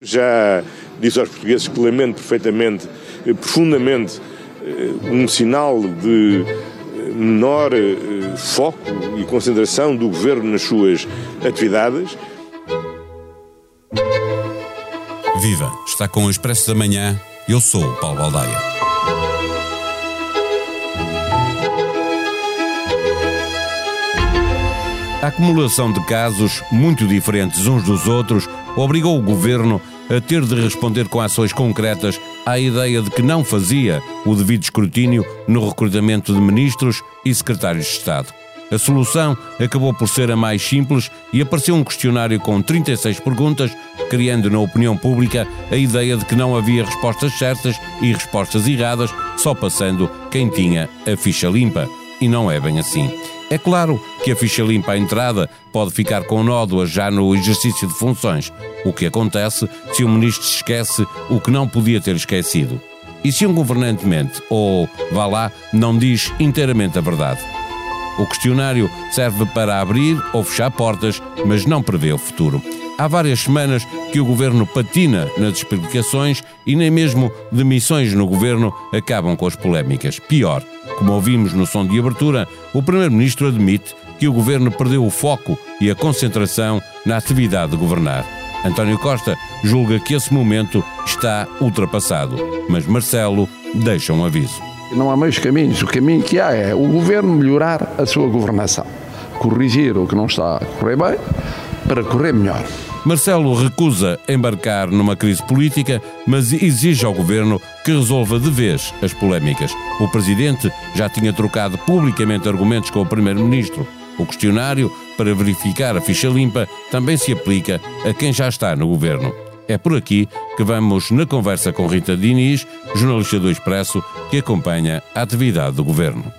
Já disse aos portugueses que lamento perfeitamente, eh, profundamente, eh, um sinal de eh, menor foco e concentração do governo nas suas atividades. Viva! Está com o Expresso da Manhã. Eu sou o Paulo Baldaia. A acumulação de casos, muito diferentes uns dos outros, obrigou o governo a ter de responder com ações concretas à ideia de que não fazia o devido escrutínio no recrutamento de ministros e secretários de Estado. A solução acabou por ser a mais simples e apareceu um questionário com 36 perguntas, criando na opinião pública a ideia de que não havia respostas certas e respostas erradas, só passando quem tinha a ficha limpa. E não é bem assim. É claro que a ficha limpa à entrada pode ficar com nódoas já no exercício de funções, o que acontece se o ministro esquece o que não podia ter esquecido. E se um governante mente, ou, vá lá, não diz inteiramente a verdade? O questionário serve para abrir ou fechar portas, mas não prevê o futuro. Há várias semanas que o governo patina nas explicações e nem mesmo demissões no governo acabam com as polémicas. Pior, como ouvimos no som de abertura, o primeiro-ministro admite que o governo perdeu o foco e a concentração na atividade de governar. António Costa julga que esse momento está ultrapassado, mas Marcelo deixa um aviso. Não há meios caminhos. O caminho que há é o governo melhorar a sua governação, corrigir o que não está a correr bem para correr melhor. Marcelo recusa embarcar numa crise política, mas exige ao governo que resolva de vez as polémicas. O presidente já tinha trocado publicamente argumentos com o primeiro-ministro. O questionário para verificar a ficha limpa também se aplica a quem já está no governo. É por aqui que vamos na conversa com Rita Diniz, jornalista do Expresso, que acompanha a atividade do governo.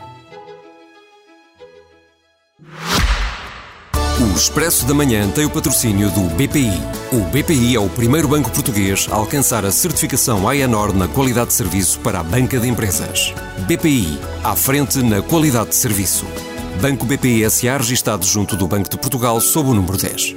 O Expresso da Manhã tem o patrocínio do BPI. O BPI é o primeiro banco português a alcançar a certificação AENOR na qualidade de serviço para a banca de empresas. BPI, à frente na qualidade de serviço. Banco BPI SA registado junto do Banco de Portugal sob o número 10.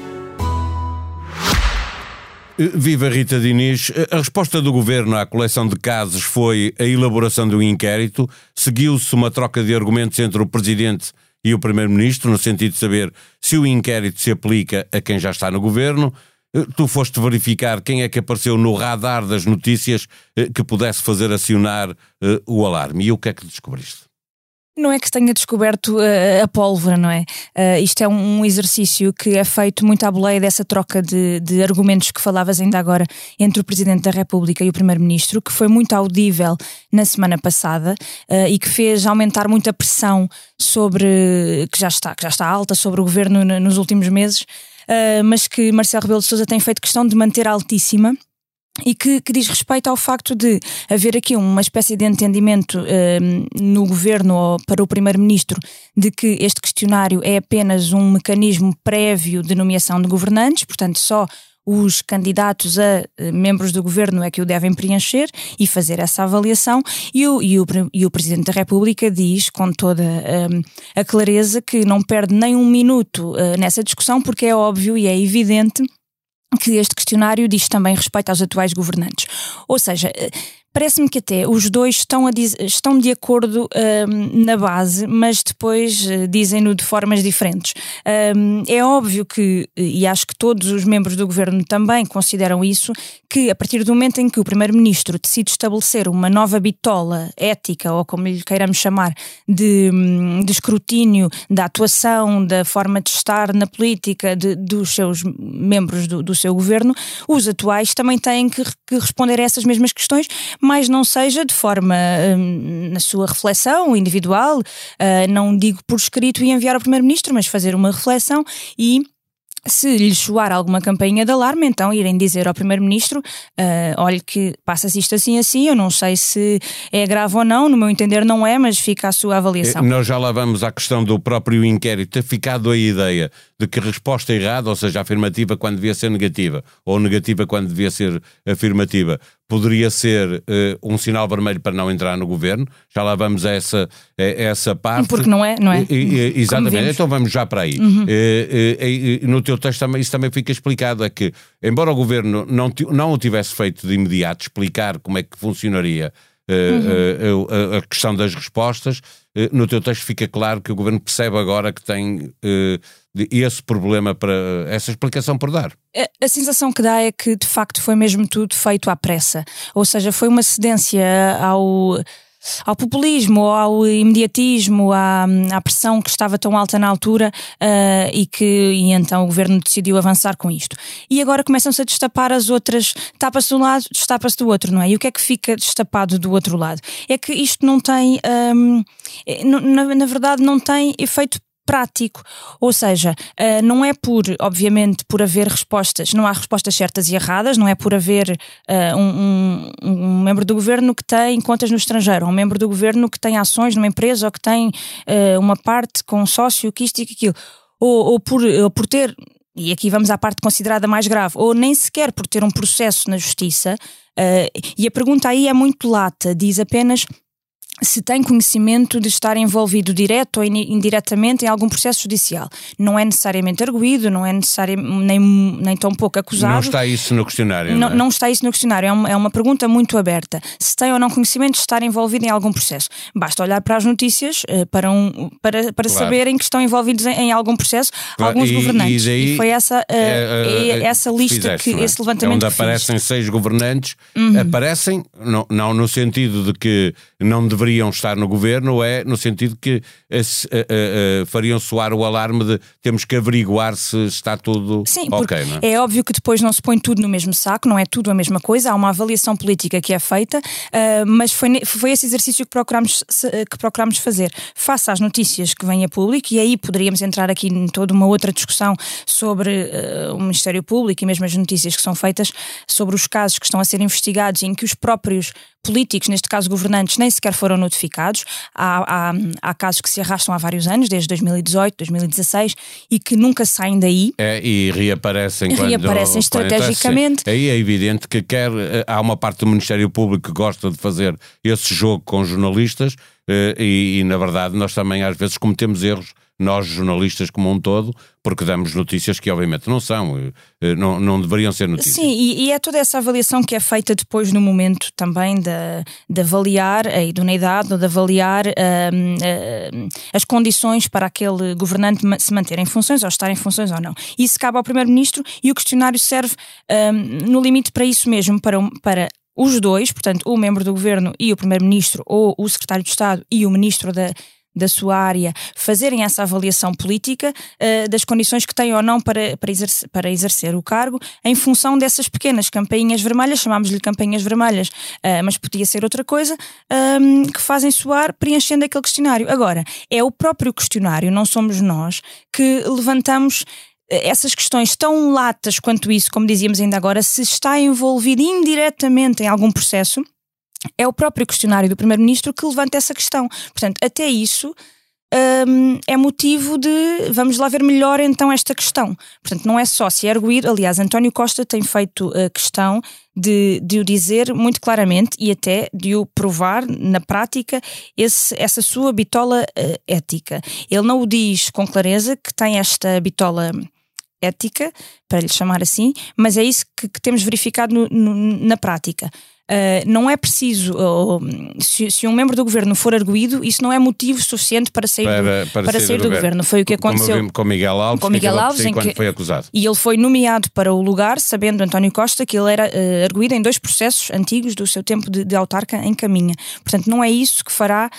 Viva Rita Diniz. A resposta do governo à coleção de casos foi a elaboração de um inquérito. Seguiu-se uma troca de argumentos entre o presidente e o Primeiro-Ministro, no sentido de saber se o inquérito se aplica a quem já está no governo. Eh, tu foste verificar quem é que apareceu no radar das notícias eh, que pudesse fazer acionar eh, o alarme. E o que é que descobriste? Não é que tenha descoberto uh, a pólvora, não é? Uh, isto é um, um, exercício que é feito muito à boleia dessa troca de, de, argumentos que falavas ainda agora entre o Presidente da República e o Primeiro-Ministro, que foi muito audível na semana passada uh, e que fez aumentar muito a pressão sobre, que já está, que já está alta sobre o Governo nos últimos meses, mas que Marcelo Rebelo de Sousa tem feito questão de manter altíssima e que, que, diz respeito ao facto de haver aqui uma espécie de entendimento um, no governo ou para o primeiro-ministro de que este questionário é apenas um mecanismo prévio de nomeação de governantes, portanto, só os candidatos a eh, membros do governo é que o devem preencher e fazer essa avaliação, e o, e o, e o Presidente da República diz com toda um, a clareza que não perde nem um minuto uh, nessa discussão, porque é óbvio e é evidente que este questionário diz também respeito aos atuais governantes. Ou seja, eh, Parece-me que até os dois estão, diz, estão de acordo um, na base, mas depois uh, dizem-no de formas diferentes. Um, é óbvio que, e acho que todos os membros do governo também consideram isso, que a partir do momento em que o primeiro-ministro decide estabelecer uma nova bitola ética, ou como lhe queiramos chamar, de, hum, de escrutínio da atuação, da forma de estar na política de, dos seus membros do, do, seu governo, os atuais também têm que, que responder a essas mesmas questões mas não seja de forma hum, na sua reflexão individual, uh, não digo por escrito e enviar ao Primeiro-Ministro, mas fazer uma reflexão e se lhe soar alguma campainha de alarme, então irem dizer ao Primeiro-Ministro: uh, olhe que passa-se isto assim assim, eu não sei se é grave ou não, no meu entender não é, mas fica a sua avaliação. Eh, nós já lá vamos à questão do próprio inquérito, ter ficado a ideia de que resposta errada, ou seja, afirmativa quando devia ser negativa, ou negativa quando devia ser afirmativa, poderia ser uh, um sinal vermelho para não entrar no governo. Já lá vamos a essa, a essa parte. Porque não é, não é? E, e, exatamente, então vamos já para aí. Uhum. Uh, uh, no teu texto também, isso também fica explicado: é que, embora o governo não, não o tivesse feito de imediato explicar como é que funcionaria uhum. a, a, questão das respostas, no teu texto fica claro que o governo percebe agora que tem esse problema para essa explicação por dar. A, a, sensação que dá é que de facto foi mesmo tudo feito à pressa, ou seja, foi uma cedência ao ao populismo, ao imediatismo, à, à, pressão que estava tão alta na altura uh, e que e então o governo decidiu avançar com isto. E agora começam-se a destapar as outras, tapa-se de um lado, destapa-se do outro, não é? E o que é que fica destapado do outro lado? É que isto não tem, um, na, na verdade, não tem efeito prático. Ou seja, uh, não é por, obviamente, por haver respostas, não há respostas certas e erradas, não é por haver uh, um, um, um, membro do governo que tem contas no estrangeiro, um membro do governo que tem ações numa empresa ou que tem uh, uma parte com um sócio que isto e aquilo. Ou, ou, por, ou por ter, e aqui vamos à parte considerada mais grave, ou nem sequer por ter um processo na justiça, e a pergunta aí é muito lata, diz apenas se tem conhecimento de estar envolvido direto ou indiretamente em algum processo judicial. Não é necessariamente arguído, não é necessariamente nem, nem tão pouco acusado. Não está isso no questionário. Não, não, é? não está isso no questionário, é uma, é uma, pergunta muito aberta. Se tem ou não conhecimento de estar envolvido em algum processo. Basta olhar para as notícias uh, para, um, para, para claro. saberem que estão envolvidos em, em algum processo claro. alguns e, governantes. E, daí, e foi essa, uh, é, é, essa lista, fizeste, que, é? esse levantamento. Onde aparecem seis governantes, uhum. aparecem, não, não no sentido de que não deveriam estar no governo é no sentido que uh, uh, uh, fariam soar o alarme de temos que averiguar se está tudo Sim, ok. É? é? óbvio que depois não se põe tudo no mesmo saco, não é tudo a mesma coisa, há uma avaliação política que é feita, mas foi, foi esse exercício que procurámos, que procurámos fazer. Face às notícias que vêm a público, e aí poderíamos entrar aqui em toda uma outra discussão sobre o Ministério Público e mesmo as notícias que são feitas sobre os casos que estão a ser investigados em que os próprios políticos, neste caso governantes, nem sequer foram notificados. Há, há, há, casos que se arrastam há vários anos, desde 2018, 2016, e que nunca saem daí. É, e reaparecem, quando, reaparecem estrategicamente. Aí é evidente que quer, eh, há uma parte do Ministério Público que gosta de fazer esse jogo com jornalistas, e, e na verdade nós também às vezes cometemos erros nós jornalistas como um todo, porque damos notícias que obviamente não são, eh, eh, não, não deveriam ser notícias. Sim, e, e é toda essa avaliação que é feita depois no momento também de, de avaliar a idoneidade de avaliar uh, as condições para aquele governante se manter em funções ou estar em funções ou não. Isso cabe ao Primeiro-Ministro e o questionário serve um, no limite para isso mesmo, para, para os dois, portanto, o membro do governo e o primeiro-ministro, ou o secretário de Estado e o ministro da, da sua área fazerem essa avaliação política uh, das condições que têm ou não para, para, exercer, para exercer o cargo, em função dessas pequenas campainhas vermelhas, chamámos-lhe campainhas vermelhas, uh, mas podia ser outra coisa, um, ehm, que fazem soar preenchendo aquele questionário. Agora, é o próprio questionário, não somos nós, que levantamos essas questões tão latas quanto isso, como dizíamos ainda agora, se está envolvido indiretamente em algum processo, é o próprio questionário do Primeiro-Ministro que levanta essa questão. Portanto, até isso um, é motivo de vamos lá ver melhor então esta questão. Portanto, não é só se é arguído. Aliás, António Costa tem feito a questão de, de o dizer muito claramente e até de o provar na prática esse, essa sua bitola uh, ética. Ele não o diz com clareza que tem esta bitola ética, para lhe chamar assim, mas é isso que, que temos verificado no, no, na prática. Uh, não é preciso, uh, se, se, um membro do governo for arguído, isso não é motivo suficiente para sair, para, do, para, para sair, sair do, do governo. governo. Foi o que aconteceu com Miguel Alves, com Miguel Alves quando que, foi acusado. E ele foi nomeado para o lugar, sabendo António Costa que ele era uh, arguído em dois processos antigos do seu tempo de, de, autarca em caminha. Portanto, não é isso que fará,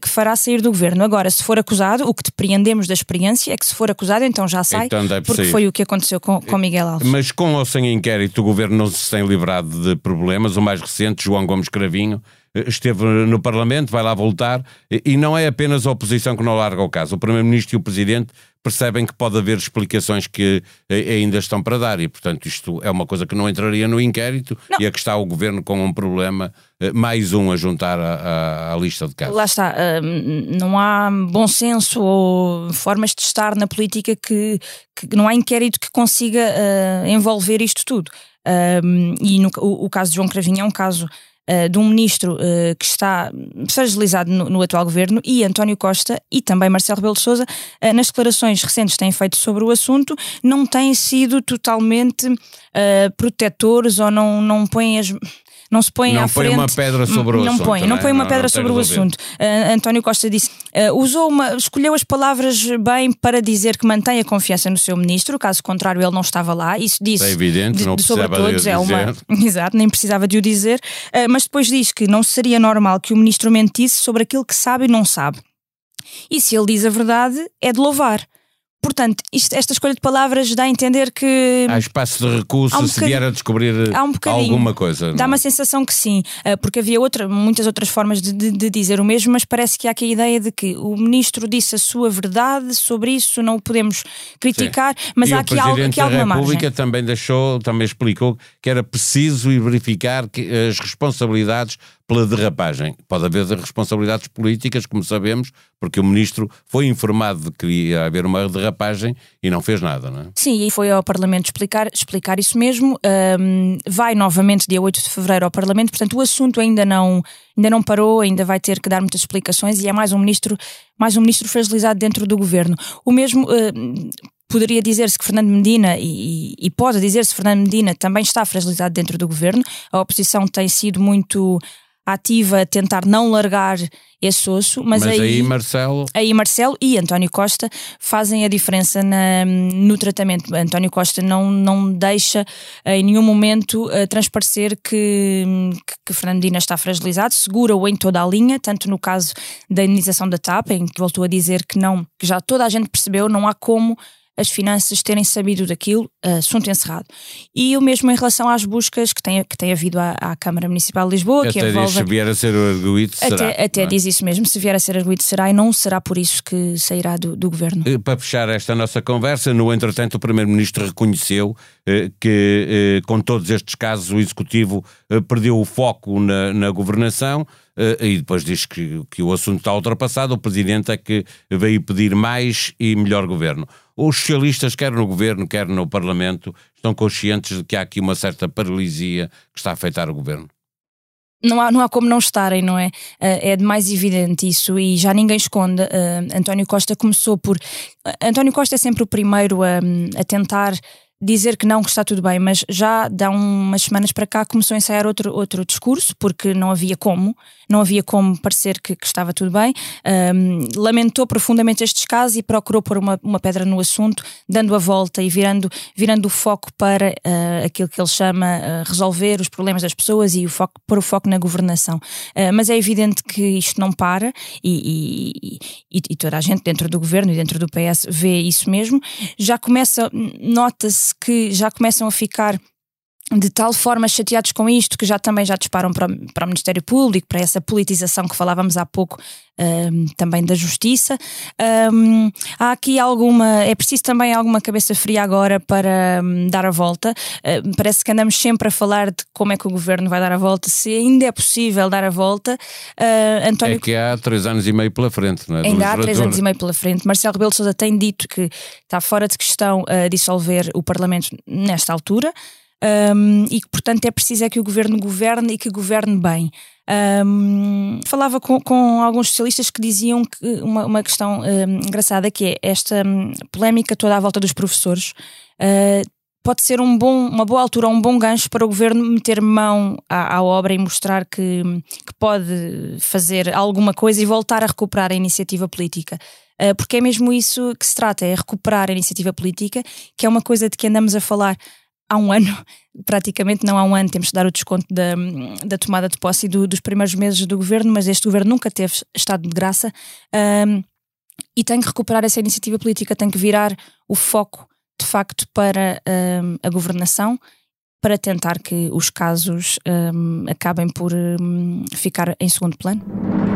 que fará sair do governo. Agora, se for acusado, o que depreendemos da experiência é que se for acusado, então já sai, então porque sair. foi o que aconteceu com, com Miguel Alves. Mas com ou sem inquérito, o governo não se tem livrado de problemas. O mais recente, João Gomes Cravinho, eh, esteve no Parlamento, vai lá voltar, e não é apenas a oposição que não larga o caso. O Primeiro-Ministro e o Presidente percebem que pode haver explicações que eh, ainda estão para dar, e portanto isto é uma coisa que não entraria no inquérito, não. e é que está o Governo com um problema, eh, mais um a juntar à, lista de casos. Lá está, não há bom senso ou formas de estar na política que, que não há inquérito que consiga envolver isto tudo. Um, e no, o, o, caso de João Cravinho é um caso uh, de um ministro uh, que está fragilizado no, no, atual governo e António Costa e também Marcelo Rebelo de Sousa, uh, nas declarações recentes que têm feito sobre o assunto, não têm sido totalmente protetores ou não, não põem as não se põe não à põe frente. uma pedra sobre o não assunto. Põe, não, não põe uma não, pedra não sobre o assunto. Uh, António Costa disse, uh, usou uma, escolheu as palavras bem para dizer que mantém a confiança no seu ministro, caso contrário ele não estava lá. Isso disse é evidente, de, não de, sobre todos, é uma. Exato, nem precisava de o dizer, uh, mas depois diz que não seria normal que o ministro mentisse sobre aquilo que sabe e não sabe. E se ele diz a verdade, é de louvar. Portanto, isto, esta escolha de palavras dá a entender que. Há espaço de recurso um se vier a descobrir um alguma coisa. Dá não? uma sensação que sim, eh, porque havia outra, muitas outras formas de, de, de, dizer o mesmo, mas parece que há aqui a ideia de que o ministro disse a sua verdade sobre isso, não o podemos criticar, sim. mas e há aqui, algo, aqui alguma margem. A República também deixou, também explicou que era preciso ir verificar que as responsabilidades pela derrapagem. Pode haver responsabilidades políticas, como sabemos, porque o ministro foi informado de que ia haver uma derrapagem e não fez nada, não é? Sim, e foi ao Parlamento explicar, explicar isso mesmo. Um, vai novamente dia 8 de fevereiro ao Parlamento, portanto o assunto ainda não, ainda não parou, ainda vai ter que dar muitas explicações e é mais um ministro, mais um ministro fragilizado dentro do governo. O mesmo. Poderia dizer-se que Fernando Medina, e, e pode dizer-se que Fernando Medina também está fragilizado dentro do governo. A oposição tem sido muito ativa a tentar não largar esse osso, mas, mas aí, aí, Marcelo aí Marcelo e António Costa fazem a diferença na, no tratamento. António Costa não, não deixa eh, em nenhum momento uh, transparecer que, que, que Fernandina está fragilizado, segura-o em toda a linha, tanto no caso da indenização da TAP, em que voltou a dizer que não, que já toda a gente percebeu, não há como as finanças terem sabido daquilo, assunto encerrado. E o mesmo em relação às buscas que tem, que tem havido à, à Câmara Municipal de Lisboa. Até que envolve... se vier a ser arguído, será. Até, até é? diz isso mesmo, se vier a ser arguído será e não será por isso que sairá do, do Governo. Eh, para fechar esta nossa conversa, no entretanto o Primeiro-Ministro reconheceu eh, que eh, com todos estes casos o Executivo eh, perdeu o foco na, na governação, e depois diz que, que o assunto está ultrapassado, o Presidente é que veio pedir mais e melhor governo. Os socialistas, quer no governo, quer no Parlamento, estão conscientes de que há aqui uma certa paralisia que está a afetar o governo? Não há, não há como não estarem, não é? Uh, é de mais evidente isso e já ninguém esconde. Uh, António Costa começou por. António Costa é sempre o primeiro a, a tentar dizer que não, que está tudo bem, mas já dá umas semanas para cá começou a ensaiar outro, outro discurso, porque não havia como, não havia como parecer que, que estava tudo bem. Um, lamentou profundamente estes casos e procurou pôr uma, uma pedra no assunto, dando a volta e virando, virando o foco para uh, aquilo que ele chama uh, resolver os problemas das pessoas e o foco, pôr o foco na governação. Uh, mas é evidente que isto não para e, e, e, e toda a gente dentro do governo e dentro do PS vê isso mesmo. Já começa, nota-se que já começam a ficar de tal forma chateados com isto que já também já disparam para, para o Ministério Público, para essa politização que falávamos há pouco um, também da Justiça. Um, há aqui alguma, é preciso também alguma cabeça fria agora para um, dar a volta. Uh, parece que andamos sempre a falar de como é que o Governo vai dar a volta, se ainda é possível dar a volta. Uh, António... É que há três anos e meio pela frente, não é? Ainda há três anos e meio pela frente. Marcelo Rebelo Sousa tem dito que está fora de questão uh, dissolver o Parlamento nesta altura um, e que, portanto, é preciso é que o governo governe e que governe bem. Um, falava com, com, alguns socialistas que diziam que uma, uma questão um, engraçada que é esta um, polémica toda à volta dos professores. Uh, pode ser um bom, uma boa altura, um bom gancho para o governo meter mão à, à, obra e mostrar que, que pode fazer alguma coisa e voltar a recuperar a iniciativa política. Uh, porque é mesmo isso que se trata, é recuperar a iniciativa política, que é uma coisa de que andamos a falar há um ano, praticamente não há um ano, temos de dar o desconto da, da tomada de posse do, dos primeiros meses do governo, mas este governo nunca teve estado de graça um, e tem que recuperar essa iniciativa política, tem que virar o foco de facto para um, a governação para tentar que os casos um, acabem por ficar em segundo plano.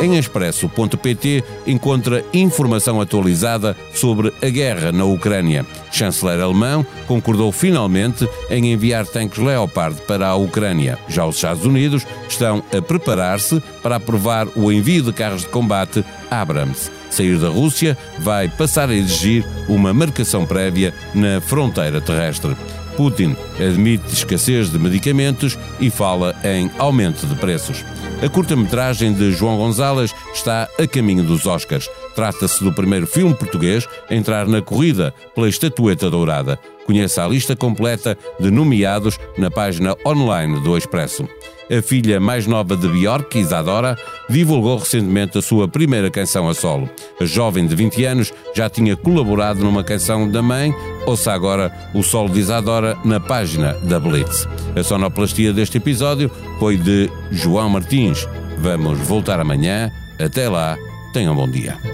Em expresso.pt encontra informação atualizada sobre a guerra na Ucrânia. O chanceler alemão concordou finalmente em enviar tanques Leopard para a Ucrânia. Já os Estados Unidos estão a preparar-se para aprovar o envio de carros de combate Abrams. sair da Rússia vai passar a exigir uma marcação prévia na fronteira terrestre. Putin admite escassez de medicamentos e fala em aumento de preços. A curta-metragem de João Gonzalez está a caminho dos Oscars. Trata-se do primeiro filme português a entrar na corrida pela estatueta dourada. Conheça a lista completa de nomeados na página online do Expresso. A filha mais nova de Bjork, Isadora, divulgou recentemente a sua primeira canção a solo. A jovem de 20 anos já tinha colaborado numa canção da mãe, ouça agora o solo de Isadora na página da Blitz. A sonoplastia deste episódio foi de João Martins. Vamos voltar amanhã. Até lá, tenham um bom dia.